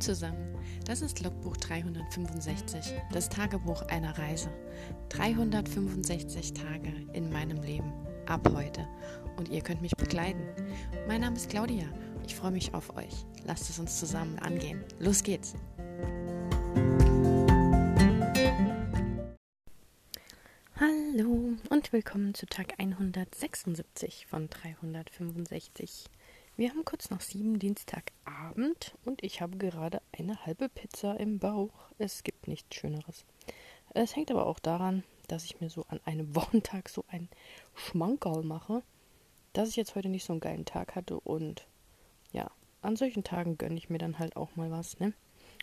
Zusammen, das ist Logbuch 365, das Tagebuch einer Reise. 365 Tage in meinem Leben, ab heute. Und ihr könnt mich begleiten. Mein Name ist Claudia, ich freue mich auf euch. Lasst es uns zusammen angehen. Los geht's! Hallo und willkommen zu Tag 176 von 365. Wir haben kurz nach sieben Dienstagabend und ich habe gerade eine halbe Pizza im Bauch. Es gibt nichts Schöneres. Es hängt aber auch daran, dass ich mir so an einem Wochentag so ein Schmankerl mache, dass ich jetzt heute nicht so einen geilen Tag hatte und ja, an solchen Tagen gönne ich mir dann halt auch mal was, ne?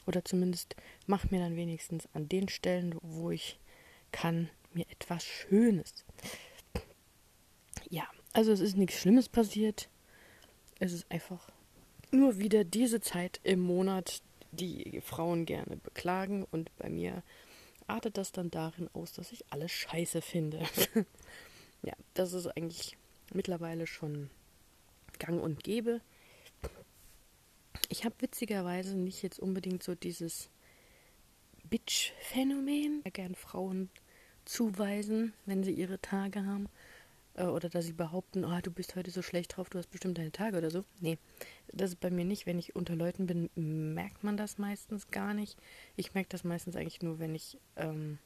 Oder zumindest mache mir dann wenigstens an den Stellen, wo ich kann, mir etwas Schönes. Ja, also es ist nichts Schlimmes passiert es ist einfach nur wieder diese Zeit im Monat, die Frauen gerne beklagen und bei mir artet das dann darin aus, dass ich alles scheiße finde. ja, das ist eigentlich mittlerweile schon gang und gäbe. Ich habe witzigerweise nicht jetzt unbedingt so dieses Bitch-Phänomen, gern Frauen zuweisen, wenn sie ihre Tage haben, oder dass sie behaupten, oh, du bist heute so schlecht drauf, du hast bestimmt deine Tage oder so. Nee, das ist bei mir nicht. Wenn ich unter Leuten bin, merkt man das meistens gar nicht. Ich merke das meistens eigentlich nur, wenn ich ähm,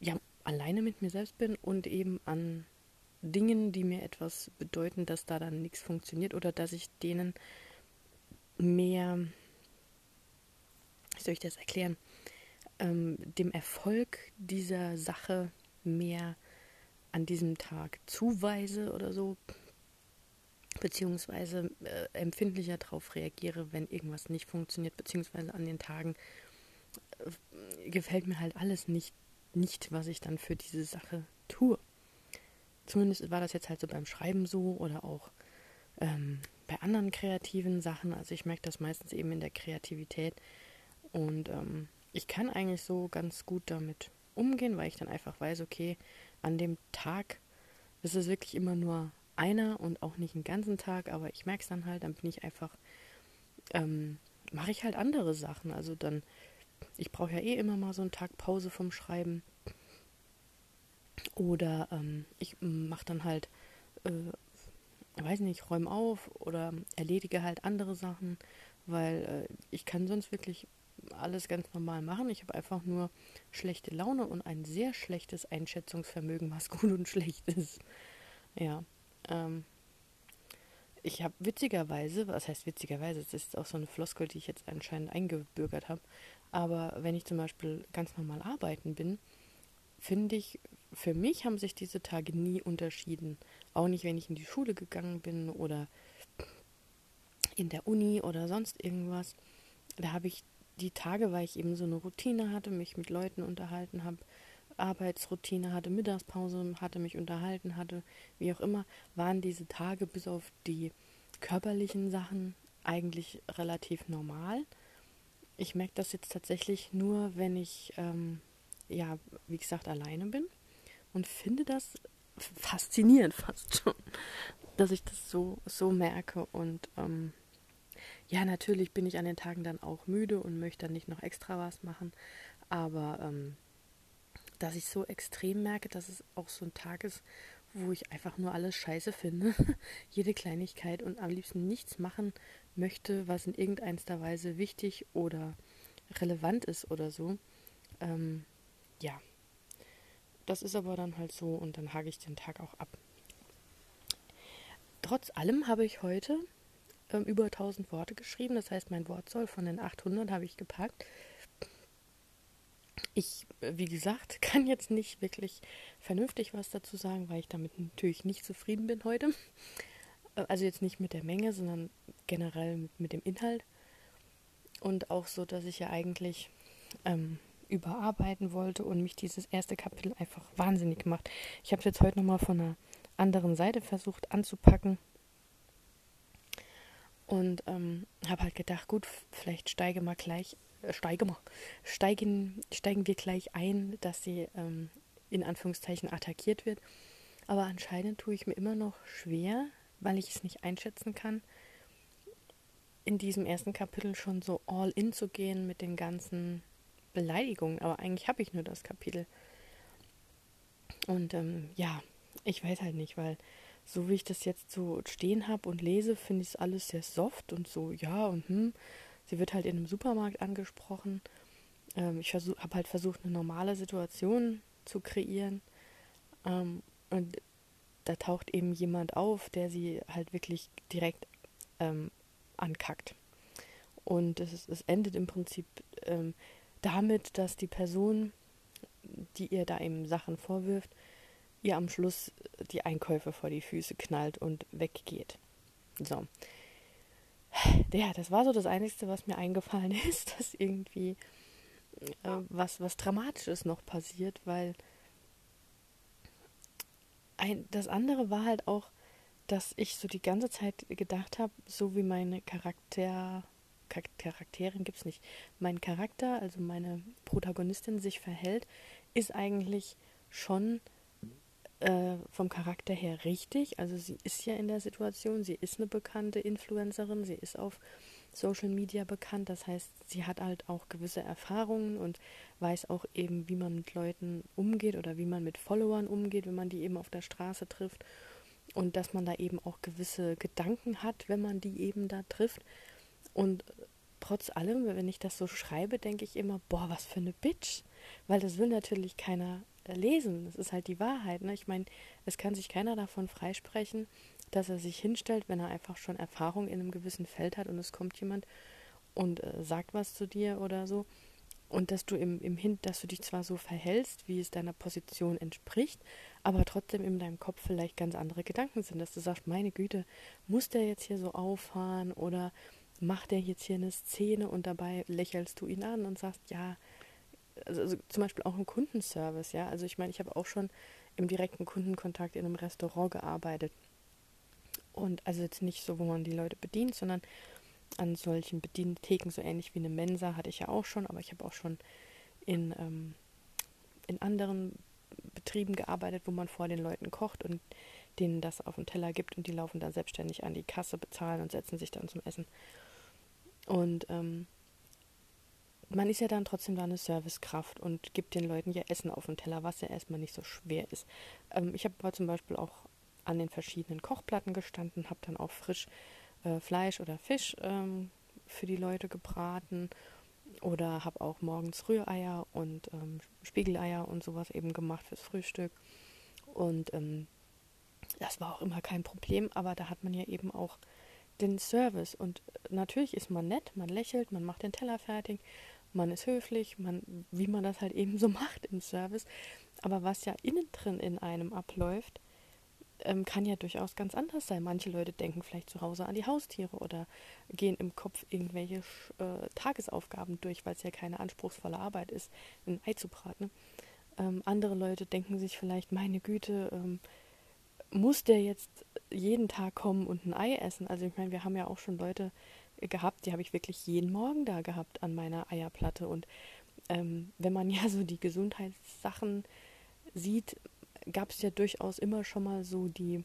ja, alleine mit mir selbst bin und eben an Dingen, die mir etwas bedeuten, dass da dann nichts funktioniert oder dass ich denen mehr, wie soll ich das erklären, ähm, dem Erfolg dieser Sache mehr an diesem Tag zuweise oder so, beziehungsweise äh, empfindlicher darauf reagiere, wenn irgendwas nicht funktioniert, beziehungsweise an den Tagen äh, gefällt mir halt alles nicht, nicht, was ich dann für diese Sache tue. Zumindest war das jetzt halt so beim Schreiben so oder auch ähm, bei anderen kreativen Sachen. Also ich merke das meistens eben in der Kreativität und ähm, ich kann eigentlich so ganz gut damit umgehen, weil ich dann einfach weiß, okay, an dem Tag ist es wirklich immer nur einer und auch nicht einen ganzen Tag, aber ich merke es dann halt, dann bin ich einfach, ähm, mache ich halt andere Sachen. Also dann, ich brauche ja eh immer mal so einen Tag Pause vom Schreiben. Oder ähm, ich mache dann halt, äh, weiß nicht, räume auf oder erledige halt andere Sachen, weil äh, ich kann sonst wirklich alles ganz normal machen. Ich habe einfach nur schlechte Laune und ein sehr schlechtes Einschätzungsvermögen, was gut und schlecht ist. Ja. Ähm, ich habe witzigerweise, was heißt witzigerweise, das ist auch so eine Floskel, die ich jetzt anscheinend eingebürgert habe, aber wenn ich zum Beispiel ganz normal arbeiten bin, finde ich, für mich haben sich diese Tage nie unterschieden. Auch nicht, wenn ich in die Schule gegangen bin oder in der Uni oder sonst irgendwas. Da habe ich die Tage, weil ich eben so eine Routine hatte, mich mit Leuten unterhalten habe, Arbeitsroutine hatte, Mittagspause hatte, mich unterhalten hatte, wie auch immer, waren diese Tage bis auf die körperlichen Sachen eigentlich relativ normal. Ich merke das jetzt tatsächlich nur, wenn ich, ähm, ja, wie gesagt, alleine bin und finde das faszinierend fast schon, dass ich das so, so merke und ähm, ja, natürlich bin ich an den Tagen dann auch müde und möchte dann nicht noch extra was machen. Aber ähm, dass ich so extrem merke, dass es auch so ein Tag ist, wo ich einfach nur alles scheiße finde, jede Kleinigkeit und am liebsten nichts machen möchte, was in irgendeiner Weise wichtig oder relevant ist oder so. Ähm, ja, das ist aber dann halt so und dann hake ich den Tag auch ab. Trotz allem habe ich heute ähm, über 1000 Worte geschrieben. Das heißt, mein Wortzoll von den 800 habe ich gepackt. Ich, äh, wie gesagt, kann jetzt nicht wirklich vernünftig was dazu sagen, weil ich damit natürlich nicht zufrieden bin heute. Äh, also jetzt nicht mit der Menge, sondern generell mit, mit dem Inhalt. Und auch so, dass ich ja eigentlich ähm, überarbeiten wollte und mich dieses erste Kapitel einfach wahnsinnig gemacht. Ich habe es jetzt heute nochmal von einer anderen Seite versucht anzupacken und ähm, habe halt gedacht, gut, vielleicht steige mal gleich, äh, steige mal, steigen, steigen wir gleich ein, dass sie ähm, in Anführungszeichen attackiert wird. Aber anscheinend tue ich mir immer noch schwer, weil ich es nicht einschätzen kann, in diesem ersten Kapitel schon so all in zu gehen mit den ganzen Beleidigungen, aber eigentlich habe ich nur das Kapitel. Und ähm, ja, ich weiß halt nicht, weil so wie ich das jetzt so stehen habe und lese, finde ich es alles sehr soft und so, ja und hm. Sie wird halt in einem Supermarkt angesprochen. Ähm, ich habe halt versucht, eine normale Situation zu kreieren. Ähm, und da taucht eben jemand auf, der sie halt wirklich direkt ähm, ankackt. Und es, es, endet im Prinzip ähm, damit, dass die Person, die ihr da eben Sachen vorwirft, ihr am Schluss die Einkäufe vor die Füße knallt und weggeht. So. Ja, das war so das Einzige, was mir eingefallen ist, dass irgendwie äh, was, was Dramatisches noch passiert, weil ein, das andere war halt auch, dass ich so die ganze Zeit gedacht habe, so wie meine Charakter, Charakterin gibt es nicht, mein Charakter, also meine Protagonistin sich verhält, ist eigentlich schon äh, vom Charakter her richtig. Also sie ist ja in der Situation, sie ist eine bekannte Influencerin, sie ist auf Social Media bekannt. Das heißt, sie hat halt auch gewisse Erfahrungen und weiß auch eben, wie man mit Leuten umgeht oder wie man mit Followern umgeht, wenn man die eben auf der Straße trifft. Und dass man da eben auch gewisse Gedanken hat, wenn man die eben da trifft. Und trotz allem, wenn ich das so schreibe, denke ich immer, boah, was für eine Bitch. Weil das will natürlich keiner lesen. Das ist halt die Wahrheit. Ne? Ich meine, es kann sich keiner davon freisprechen, dass er sich hinstellt, wenn er einfach schon Erfahrung in einem gewissen Feld hat und es kommt jemand und äh, sagt was zu dir oder so und dass du im, im Hin, dass du dich zwar so verhältst, wie es deiner Position entspricht, aber trotzdem in deinem Kopf vielleicht ganz andere Gedanken sind, dass du sagst, meine Güte, muss der jetzt hier so auffahren oder macht der jetzt hier eine Szene und dabei lächelst du ihn an und sagst, ja, also, also zum Beispiel auch im Kundenservice, ja, also ich meine, ich habe auch schon im direkten Kundenkontakt in einem Restaurant gearbeitet und also jetzt nicht so, wo man die Leute bedient, sondern an solchen Bedientheken, so ähnlich wie eine Mensa, hatte ich ja auch schon, aber ich habe auch schon in, ähm, in anderen Betrieben gearbeitet, wo man vor den Leuten kocht und denen das auf den Teller gibt und die laufen dann selbstständig an die Kasse, bezahlen und setzen sich dann zum Essen. Und ähm, man ist ja dann trotzdem da eine Servicekraft und gibt den Leuten ja Essen auf den Teller, was ja erstmal nicht so schwer ist. Ähm, ich habe aber zum Beispiel auch an den verschiedenen Kochplatten gestanden, habe dann auch frisch äh, Fleisch oder Fisch ähm, für die Leute gebraten oder habe auch morgens Rühreier und ähm, Spiegeleier und sowas eben gemacht fürs Frühstück. Und ähm, das war auch immer kein Problem, aber da hat man ja eben auch den Service. Und natürlich ist man nett, man lächelt, man macht den Teller fertig, man ist höflich, man, wie man das halt eben so macht im Service. Aber was ja innen drin in einem abläuft, ähm, kann ja durchaus ganz anders sein. Manche Leute denken vielleicht zu Hause an die Haustiere oder gehen im Kopf irgendwelche äh, Tagesaufgaben durch, weil es ja keine anspruchsvolle Arbeit ist, ein Ei zu braten. Ähm, andere Leute denken sich vielleicht, meine Güte, ähm, muss der jetzt jeden Tag kommen und ein Ei essen? Also ich meine, wir haben ja auch schon Leute gehabt, die habe ich wirklich jeden Morgen da gehabt an meiner Eierplatte. Und ähm, wenn man ja so die Gesundheitssachen sieht, gab es ja durchaus immer schon mal so die,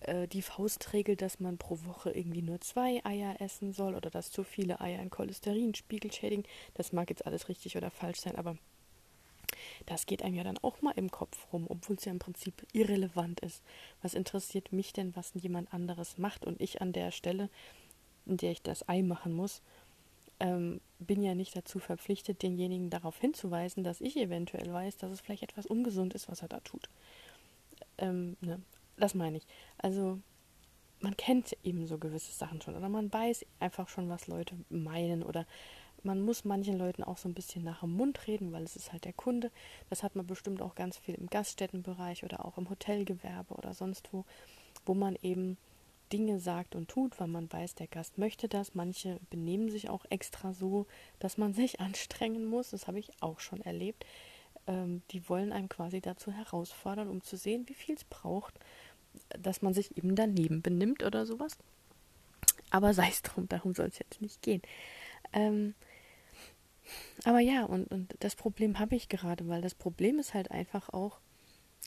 äh, die Faustregel, dass man pro Woche irgendwie nur zwei Eier essen soll oder dass zu viele Eier einen Cholesterinspiegel schädigen. Das mag jetzt alles richtig oder falsch sein, aber das geht einem ja dann auch mal im Kopf rum, obwohl es ja im Prinzip irrelevant ist. Was interessiert mich denn, was jemand anderes macht und ich an der Stelle, in der ich das Ei machen muss, ähm, bin ja nicht dazu verpflichtet, denjenigen darauf hinzuweisen, dass ich eventuell weiß, dass es vielleicht etwas ungesund ist, was er da tut. Ähm, ne? Das meine ich. Also man kennt eben so gewisse Sachen schon oder man weiß einfach schon, was Leute meinen oder man muss manchen Leuten auch so ein bisschen nach dem Mund reden, weil es ist halt der Kunde. Das hat man bestimmt auch ganz viel im Gaststättenbereich oder auch im Hotelgewerbe oder sonst wo, wo man eben Dinge sagt und tut, weil man weiß, der Gast möchte das. Manche benehmen sich auch extra so, dass man sich anstrengen muss. Das habe ich auch schon erlebt. Ähm, die wollen einem quasi dazu herausfordern, um zu sehen, wie viel es braucht, dass man sich eben daneben benimmt oder sowas. Aber sei es drum, darum soll es jetzt nicht gehen. Ähm, aber ja, und, und das Problem habe ich gerade, weil das Problem ist halt einfach auch,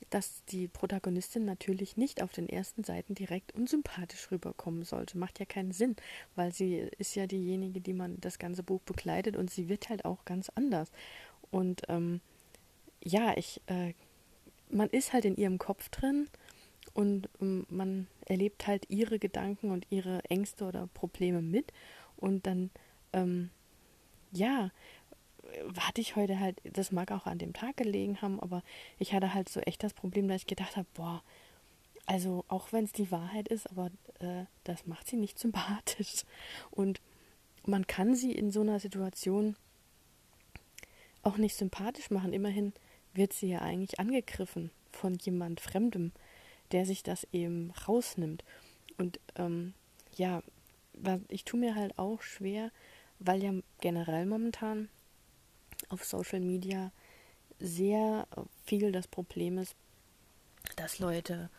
dass die Protagonistin natürlich nicht auf den ersten Seiten direkt unsympathisch rüberkommen sollte. Macht ja keinen Sinn, weil sie ist ja diejenige, die man das ganze Buch begleitet und sie wird halt auch ganz anders. Und ähm, ja, ich, äh, man ist halt in ihrem Kopf drin und ähm, man erlebt halt ihre Gedanken und ihre Ängste oder Probleme mit und dann, ähm, ja, hatte ich heute halt, das mag auch an dem Tag gelegen haben, aber ich hatte halt so echt das Problem, dass ich gedacht habe, boah, also auch wenn es die Wahrheit ist, aber äh, das macht sie nicht sympathisch. Und man kann sie in so einer Situation auch nicht sympathisch machen. Immerhin wird sie ja eigentlich angegriffen von jemand Fremdem, der sich das eben rausnimmt. Und ähm, ja, ich tue mir halt auch schwer, weil ja generell momentan auf Social Media sehr viel das Problem ist, dass Leute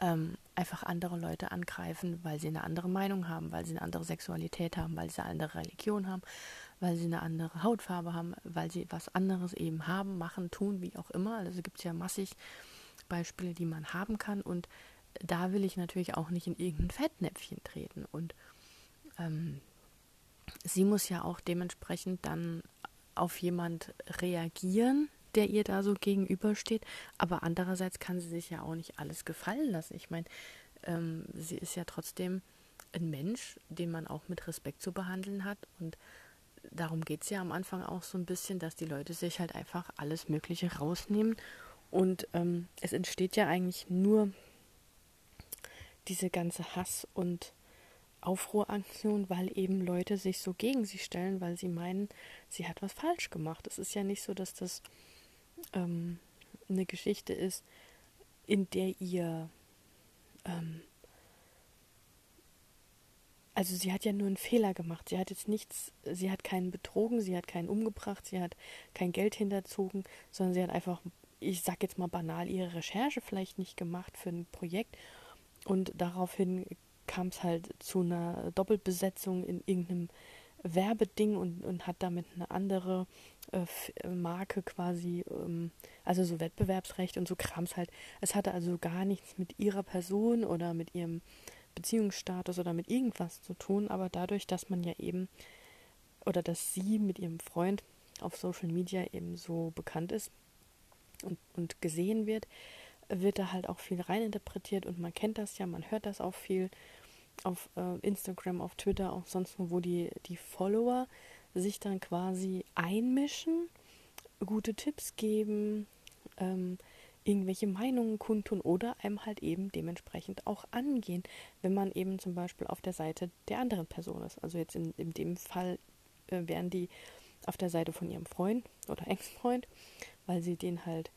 ähm, einfach andere Leute angreifen, weil sie eine andere Meinung haben, weil sie eine andere Sexualität haben, weil sie eine andere Religion haben, weil sie eine andere Hautfarbe haben, weil sie was anderes eben haben, machen, tun, wie auch immer. Also gibt es ja massig Beispiele, die man haben kann und da will ich natürlich auch nicht in irgendein Fettnäpfchen treten und ähm, sie muss ja auch dementsprechend dann auf jemand reagieren, der ihr da so gegenübersteht. Aber andererseits kann sie sich ja auch nicht alles gefallen lassen. Ich meine, ähm, sie ist ja trotzdem ein Mensch, den man auch mit Respekt zu behandeln hat. Und darum geht es ja am Anfang auch so ein bisschen, dass die Leute sich halt einfach alles Mögliche rausnehmen. Und ähm, es entsteht ja eigentlich nur diese ganze Hass und Aufruhraktion, weil eben Leute sich so gegen sie stellen, weil sie meinen, sie hat was falsch gemacht. Es ist ja nicht so, dass das ähm, eine Geschichte ist, in der ihr ähm, also sie hat ja nur einen Fehler gemacht. Sie hat jetzt nichts, sie hat keinen betrogen, sie hat keinen umgebracht, sie hat kein Geld hinterzogen, sondern sie hat einfach, ich sag jetzt mal banal, ihre Recherche vielleicht nicht gemacht für ein Projekt und daraufhin kam es halt zu einer Doppelbesetzung in irgendeinem Werbeding und, und hat damit eine andere äh, äh, Marke quasi, ähm, also so Wettbewerbsrecht und so Krams halt. Es hatte also gar nichts mit ihrer Person oder mit ihrem Beziehungsstatus oder mit irgendwas zu tun, aber dadurch, dass man ja eben oder dass sie mit ihrem Freund auf Social Media eben so bekannt ist und, und gesehen wird, wird da halt auch viel reininterpretiert und man kennt das ja, man hört das auch viel auf äh, Instagram, auf Twitter, auch sonst wo, wo die, die Follower sich dann quasi einmischen, gute Tipps geben, ähm, irgendwelche Meinungen kundtun oder einem halt eben dementsprechend auch angehen, wenn man eben zum Beispiel auf der Seite der anderen Person ist. Also jetzt in, in dem Fall äh, wären die auf der Seite von ihrem Freund oder Ex-Freund, weil sie den halt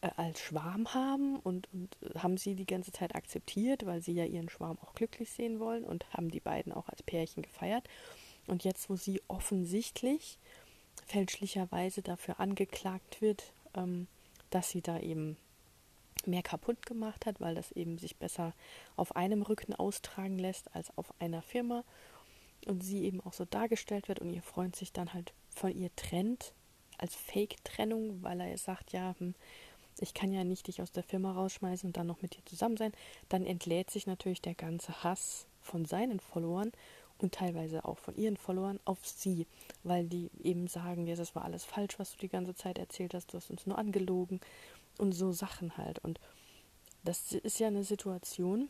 äh, als Schwarm haben und, und haben sie die ganze Zeit akzeptiert, weil sie ja ihren Schwarm auch glücklich sehen wollen und haben die beiden auch als Pärchen gefeiert. Und jetzt, wo sie offensichtlich fälschlicherweise dafür angeklagt wird, ähm, dass sie da eben mehr kaputt gemacht hat, weil das eben sich besser auf einem Rücken austragen lässt als auf einer Firma und sie eben auch so dargestellt wird und ihr Freund sich dann halt von ihr trennt als Fake-Trennung, weil er sagt, ja, hm, ich kann ja nicht dich aus der Firma rausschmeißen und dann noch mit dir zusammen sein, dann entlädt sich natürlich der ganze Hass von seinen Followern und teilweise auch von ihren Followern auf sie, weil die eben sagen, ja, das war alles falsch, was du die ganze Zeit erzählt hast, du hast uns nur angelogen und so Sachen halt. Und das ist ja eine Situation,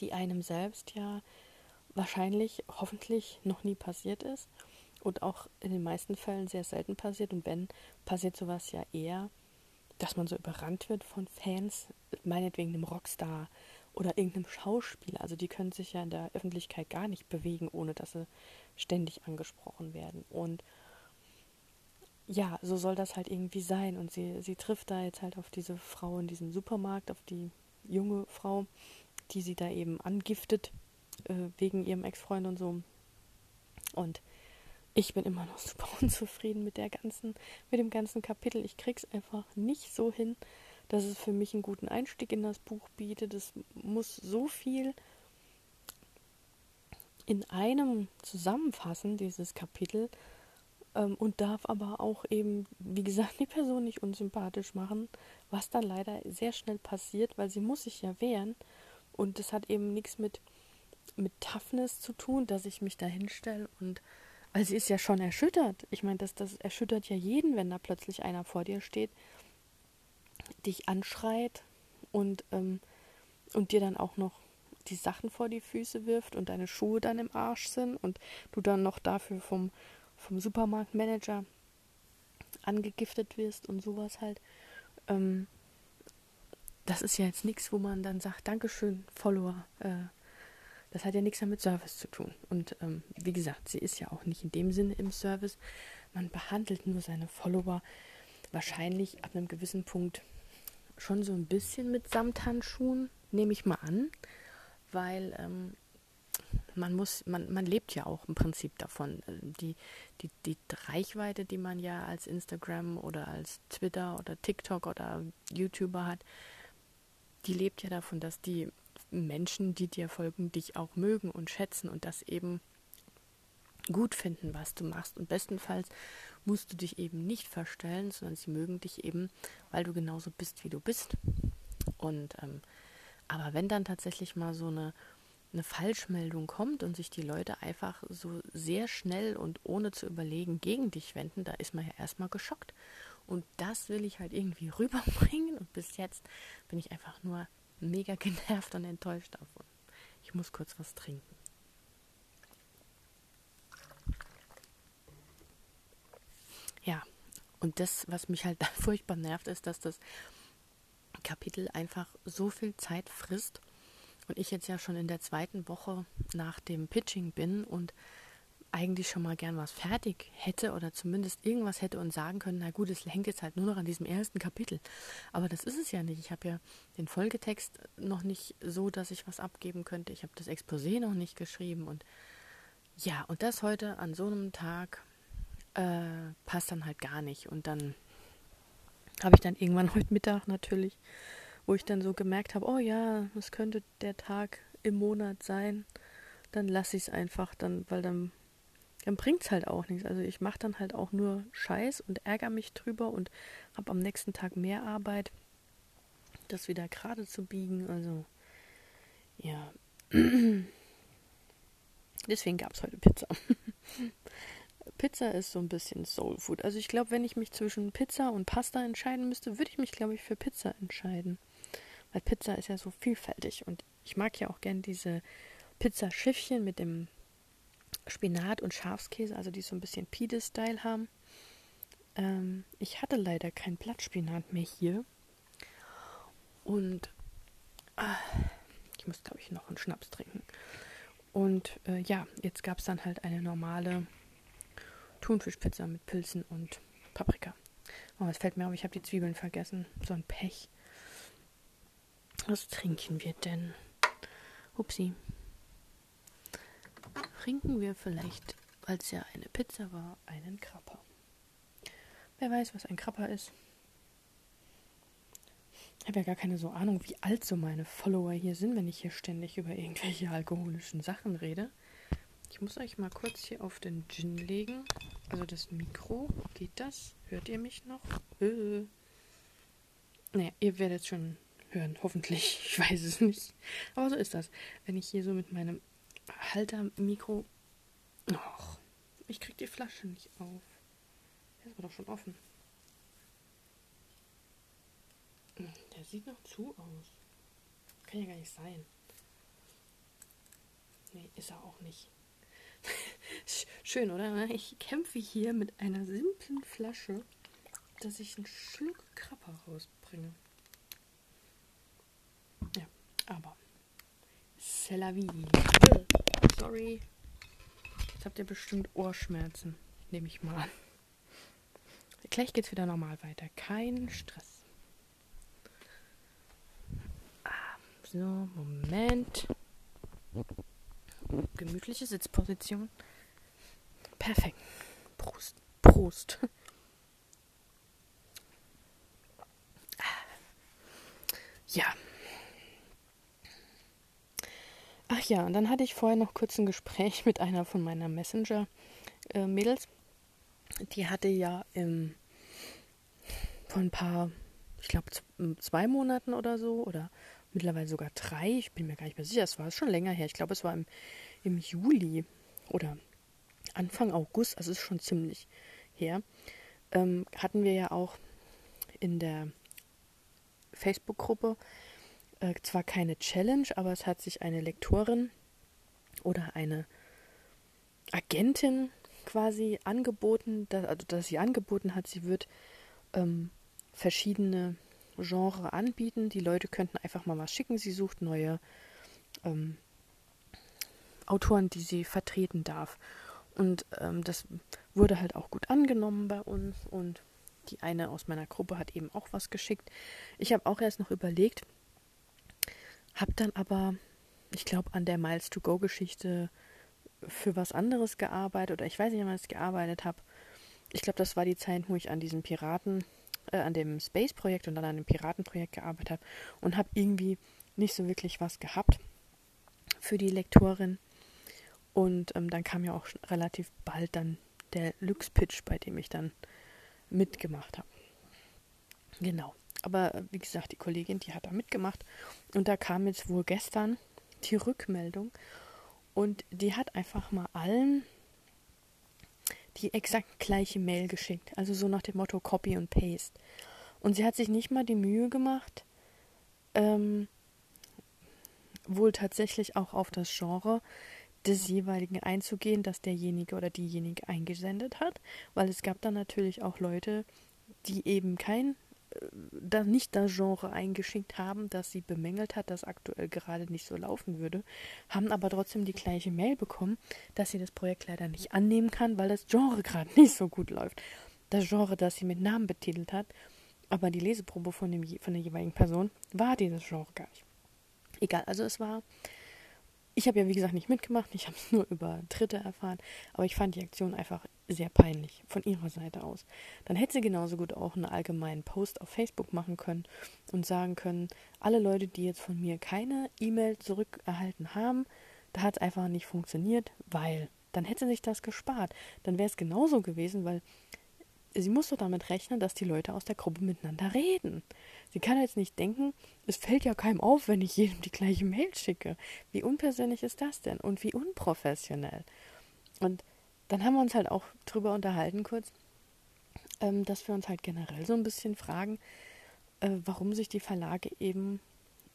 die einem selbst ja wahrscheinlich, hoffentlich noch nie passiert ist und auch in den meisten Fällen sehr selten passiert. Und wenn, passiert sowas ja eher dass man so überrannt wird von Fans, meinetwegen einem Rockstar oder irgendeinem Schauspieler. Also die können sich ja in der Öffentlichkeit gar nicht bewegen, ohne dass sie ständig angesprochen werden. Und ja, so soll das halt irgendwie sein. Und sie, sie trifft da jetzt halt auf diese Frau in diesem Supermarkt, auf die junge Frau, die sie da eben angiftet äh, wegen ihrem Ex-Freund und so. Und ich bin immer noch super unzufrieden mit der ganzen, mit dem ganzen Kapitel. Ich krieg's einfach nicht so hin, dass es für mich einen guten Einstieg in das Buch bietet. Es muss so viel in einem zusammenfassen, dieses Kapitel, ähm, und darf aber auch eben, wie gesagt, die Person nicht unsympathisch machen, was dann leider sehr schnell passiert, weil sie muss sich ja wehren und das hat eben nichts mit, mit Toughness zu tun, dass ich mich da hinstelle und weil sie ist ja schon erschüttert. Ich meine, das, das erschüttert ja jeden, wenn da plötzlich einer vor dir steht, dich anschreit und, ähm, und dir dann auch noch die Sachen vor die Füße wirft und deine Schuhe dann im Arsch sind und du dann noch dafür vom, vom Supermarktmanager angegiftet wirst und sowas halt. Ähm, das ist ja jetzt nichts, wo man dann sagt, Dankeschön, Follower. Äh, das hat ja nichts mit Service zu tun. Und ähm, wie gesagt, sie ist ja auch nicht in dem Sinne im Service. Man behandelt nur seine Follower wahrscheinlich ab einem gewissen Punkt schon so ein bisschen mit Samthandschuhen, nehme ich mal an, weil ähm, man muss, man, man lebt ja auch im Prinzip davon. Die, die, die Reichweite, die man ja als Instagram oder als Twitter oder TikTok oder YouTuber hat, die lebt ja davon, dass die Menschen, die dir folgen, dich auch mögen und schätzen und das eben gut finden, was du machst. Und bestenfalls musst du dich eben nicht verstellen, sondern sie mögen dich eben, weil du genauso bist, wie du bist. Und ähm, aber wenn dann tatsächlich mal so eine, eine Falschmeldung kommt und sich die Leute einfach so sehr schnell und ohne zu überlegen gegen dich wenden, da ist man ja erstmal geschockt. Und das will ich halt irgendwie rüberbringen. Und bis jetzt bin ich einfach nur mega genervt und enttäuscht davon. Ich muss kurz was trinken. Ja, und das, was mich halt furchtbar nervt, ist, dass das Kapitel einfach so viel Zeit frisst und ich jetzt ja schon in der zweiten Woche nach dem Pitching bin und eigentlich schon mal gern was fertig hätte oder zumindest irgendwas hätte und sagen können, na gut, es hängt jetzt halt nur noch an diesem ersten Kapitel. Aber das ist es ja nicht. Ich habe ja den Folgetext noch nicht so, dass ich was abgeben könnte. Ich habe das Exposé noch nicht geschrieben und ja, und das heute an so einem Tag äh, passt dann halt gar nicht. Und dann habe ich dann irgendwann heute Mittag natürlich, wo ich dann so gemerkt habe, oh ja, es könnte der Tag im Monat sein, dann lasse ich es einfach, dann, weil dann dann bringt es halt auch nichts. Also ich mache dann halt auch nur Scheiß und ärgere mich drüber und habe am nächsten Tag mehr Arbeit, das wieder gerade zu biegen. Also ja. Deswegen gab es heute Pizza. Pizza ist so ein bisschen Soul Food. Also ich glaube, wenn ich mich zwischen Pizza und Pasta entscheiden müsste, würde ich mich, glaube ich, für Pizza entscheiden. Weil Pizza ist ja so vielfältig und ich mag ja auch gern diese Pizzaschiffchen mit dem Spinat und Schafskäse, also die so ein bisschen Pide-Style haben. Ähm, ich hatte leider kein Blattspinat mehr hier. Und ah, ich muss, glaube ich, noch einen Schnaps trinken. Und äh, ja, jetzt gab es dann halt eine normale Thunfischpizza mit Pilzen und Paprika. Oh, es fällt mir auf, ich habe die Zwiebeln vergessen. So ein Pech. Was trinken wir denn? Upsi trinken wir vielleicht, es ja eine Pizza war, einen Krapper. Wer weiß, was ein Krapper ist. Ich habe ja gar keine so Ahnung, wie alt so meine Follower hier sind, wenn ich hier ständig über irgendwelche alkoholischen Sachen rede. Ich muss euch mal kurz hier auf den Gin legen. Also das Mikro. Geht das? Hört ihr mich noch? Äh. Naja, ihr werdet schon hören, hoffentlich. Ich weiß es nicht. Aber so ist das. Wenn ich hier so mit meinem Halter-Mikro. Och, ich krieg die Flasche nicht auf. Der ist aber doch schon offen. Hm, der sieht noch zu aus. Kann ja gar nicht sein. Nee, ist er auch nicht. Schön, oder? Ich kämpfe hier mit einer simplen Flasche, dass ich einen Schluck Krapper rausbringe. Ja, aber C'est la vie. Sorry. Jetzt habt ihr bestimmt Ohrschmerzen. Nehme ich mal an. Gleich geht's wieder normal weiter. Kein Stress. Ah, so, Moment. Gemütliche Sitzposition. Perfekt. Prost. Prost. Ja. Ach ja, und dann hatte ich vorher noch kurz ein Gespräch mit einer von meiner Messenger-Mädels. die hatte ja im, vor ein paar, ich glaube zwei Monaten oder so, oder mittlerweile sogar drei, ich bin mir gar nicht mehr sicher, es war schon länger her, ich glaube es war im, im Juli oder Anfang August, also ist schon ziemlich her, ähm, hatten wir ja auch in der Facebook-Gruppe äh, zwar keine Challenge, aber es hat sich eine Lektorin oder eine Agentin quasi angeboten, dass, also dass sie angeboten hat, sie wird ähm, verschiedene Genre anbieten. Die Leute könnten einfach mal was schicken. Sie sucht neue ähm, Autoren, die sie vertreten darf. Und ähm, das wurde halt auch gut angenommen bei uns. Und die eine aus meiner Gruppe hat eben auch was geschickt. Ich habe auch erst noch überlegt, habe dann aber, ich glaube, an der Miles to Go Geschichte für was anderes gearbeitet oder ich weiß nicht, wann ich gearbeitet habe. Ich glaube, das war die Zeit, wo ich an diesem Piraten, äh, an dem Space-Projekt und dann an dem Piratenprojekt gearbeitet habe und habe irgendwie nicht so wirklich was gehabt für die Lektorin. Und ähm, dann kam ja auch relativ bald dann der Lux-Pitch, bei dem ich dann mitgemacht habe. Genau. Aber äh, wie gesagt, die Kollegin, die hat da mitgemacht. Und da kam jetzt wohl gestern die Rückmeldung. Und die hat einfach mal allen die exakt gleiche Mail geschickt. Also so nach dem Motto Copy und Paste. Und sie hat sich nicht mal die Mühe gemacht, ähm, wohl tatsächlich auch auf das Genre des jeweiligen einzugehen, das derjenige oder diejenige eingesendet hat, weil es gab dann natürlich auch Leute, die eben kein da nicht das Genre eingeschickt haben, das sie bemängelt hat, das aktuell gerade nicht so laufen würde, haben aber trotzdem die gleiche Mail bekommen, dass sie das Projekt leider nicht annehmen kann, weil das Genre gerade nicht so gut läuft. Das Genre, das sie mit Namen betitelt hat, aber die Leseprobe von, dem, von der jeweiligen Person war dieses Genre gar nicht. Egal, also es war ich habe ja, wie gesagt, nicht mitgemacht, ich habe es nur über Dritte erfahren, aber ich fand die Aktion einfach sehr peinlich von ihrer Seite aus. Dann hätte sie genauso gut auch einen allgemeinen Post auf Facebook machen können und sagen können, alle Leute, die jetzt von mir keine E-Mail zurückerhalten haben, da hat es einfach nicht funktioniert, weil dann hätte sie sich das gespart. Dann wäre es genauso gewesen, weil sie muss doch damit rechnen, dass die Leute aus der Gruppe miteinander reden. Sie kann jetzt nicht denken, es fällt ja keinem auf, wenn ich jedem die gleiche Mail schicke. Wie unpersönlich ist das denn? Und wie unprofessionell. Und dann haben wir uns halt auch drüber unterhalten kurz, ähm, dass wir uns halt generell so ein bisschen fragen, äh, warum sich die Verlage eben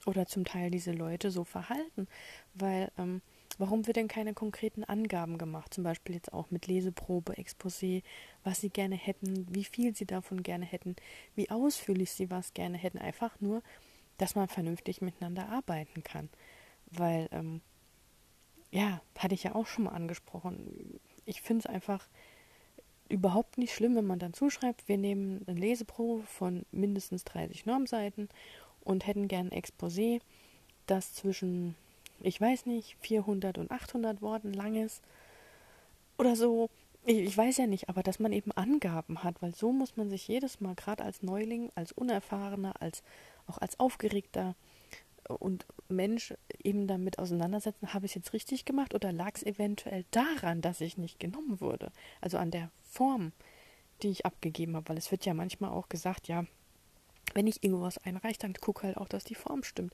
oder zum Teil diese Leute so verhalten. Weil ähm, Warum wird denn keine konkreten Angaben gemacht? Zum Beispiel jetzt auch mit Leseprobe, Exposé, was sie gerne hätten, wie viel sie davon gerne hätten, wie ausführlich sie was gerne hätten. Einfach nur, dass man vernünftig miteinander arbeiten kann. Weil, ähm, ja, hatte ich ja auch schon mal angesprochen. Ich finde es einfach überhaupt nicht schlimm, wenn man dann zuschreibt, wir nehmen eine Leseprobe von mindestens 30 Normseiten und hätten gern ein Exposé, das zwischen ich weiß nicht, 400 und 800 Worten langes oder so. Ich, ich, weiß ja nicht, aber dass man eben Angaben hat, weil so muss man sich jedes Mal, gerade als Neuling, als Unerfahrener, als auch als Aufgeregter und Mensch eben damit auseinandersetzen, habe ich es jetzt richtig gemacht oder lag es eventuell daran, dass ich nicht genommen wurde? Also an der Form, die ich abgegeben habe, weil es wird ja manchmal auch gesagt, ja, wenn ich irgendwas einreiche, dann gucke halt auch, dass die Form stimmt.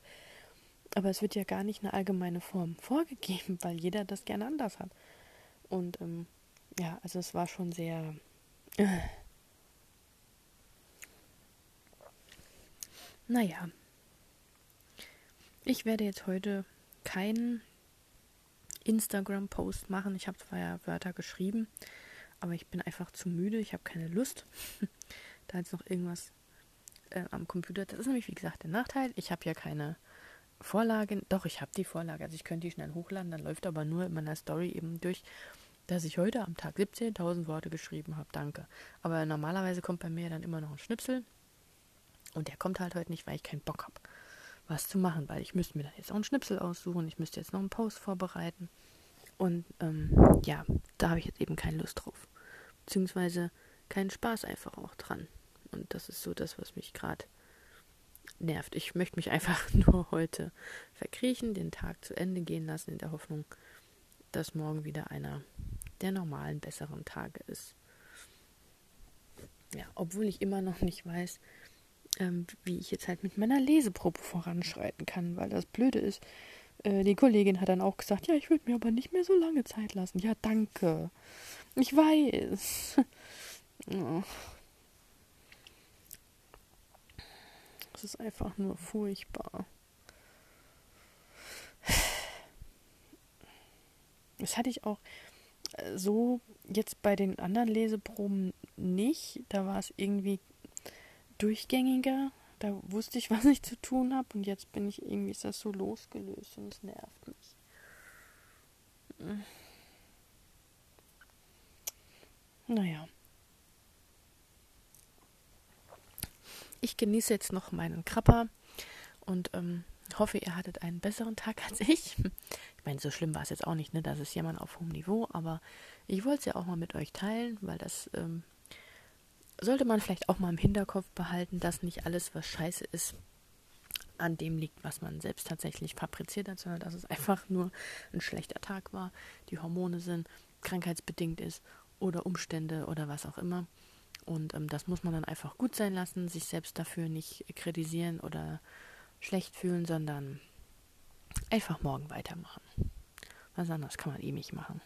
Aber es wird ja gar nicht eine allgemeine Form vorgegeben, weil jeder das gerne anders hat. Und ähm, ja, also es war schon sehr. Äh. Naja. Ich werde jetzt heute keinen Instagram-Post machen. Ich habe zwar ja Wörter geschrieben, aber ich bin einfach zu müde. Ich habe keine Lust, da jetzt noch irgendwas äh, am Computer. Das ist nämlich, wie gesagt, der Nachteil. Ich habe ja keine Vorlage, doch, ich habe die Vorlage, also ich könnte die schnell hochladen, dann läuft aber nur in meiner Story eben durch, dass ich heute am Tag 17.000 Worte geschrieben habe, danke. Aber normalerweise kommt bei mir dann immer noch ein Schnipsel und der kommt halt heute nicht, weil ich keinen Bock habe, was zu machen, weil ich müsste mir dann jetzt auch einen Schnipsel aussuchen, ich müsste jetzt noch einen Post vorbereiten und ähm, ja, da habe ich jetzt eben keine Lust drauf, beziehungsweise keinen Spaß einfach auch dran. Und das ist so das, was mich gerade nervt. Ich möchte mich einfach nur heute verkriechen, den Tag zu Ende gehen lassen, in der Hoffnung, dass morgen wieder einer der normalen, besseren Tage ist. ja, obwohl ich immer noch nicht weiß, ähm, wie ich jetzt halt mit meiner Leseprobe voranschreiten kann, weil das Blöde ist, äh, die Kollegin hat dann auch gesagt, ja, ich würde mir aber nicht mehr so lange Zeit lassen. Ja, danke. Ich weiß. oh. Es ist einfach nur furchtbar. Das hatte ich auch äh, so jetzt bei den anderen Leseproben nicht. Da war es irgendwie durchgängiger. Da wusste ich, was ich zu tun habe. Und jetzt bin ich irgendwie, ist das so losgelöst und es nervt mich. Naja. Ich genieße jetzt noch meinen Krapper und ähm, hoffe, ihr hattet einen besseren Tag als ich. Ich meine, so schlimm war es jetzt auch nicht, ne? Das ist jemand auf hohem Niveau, aber ich wollte es ja auch mal mit euch teilen, weil das ähm, sollte man vielleicht auch mal im Hinterkopf behalten, dass nicht alles, was scheiße ist, an dem liegt, was man selbst tatsächlich fabriziert hat, sondern dass es einfach nur ein schlechter Tag war, die Hormone sind, krankheitsbedingt ist oder Umstände oder was auch immer. Und ähm, das muss man dann einfach gut sein lassen, sich selbst dafür nicht kritisieren oder schlecht fühlen, sondern einfach morgen weitermachen. Was anderes kann man eh nicht machen.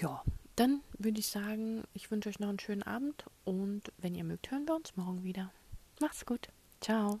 Ja, dann würde ich sagen, ich wünsche euch noch einen schönen Abend und wenn ihr mögt, hören wir uns morgen wieder. Macht's gut. Ciao.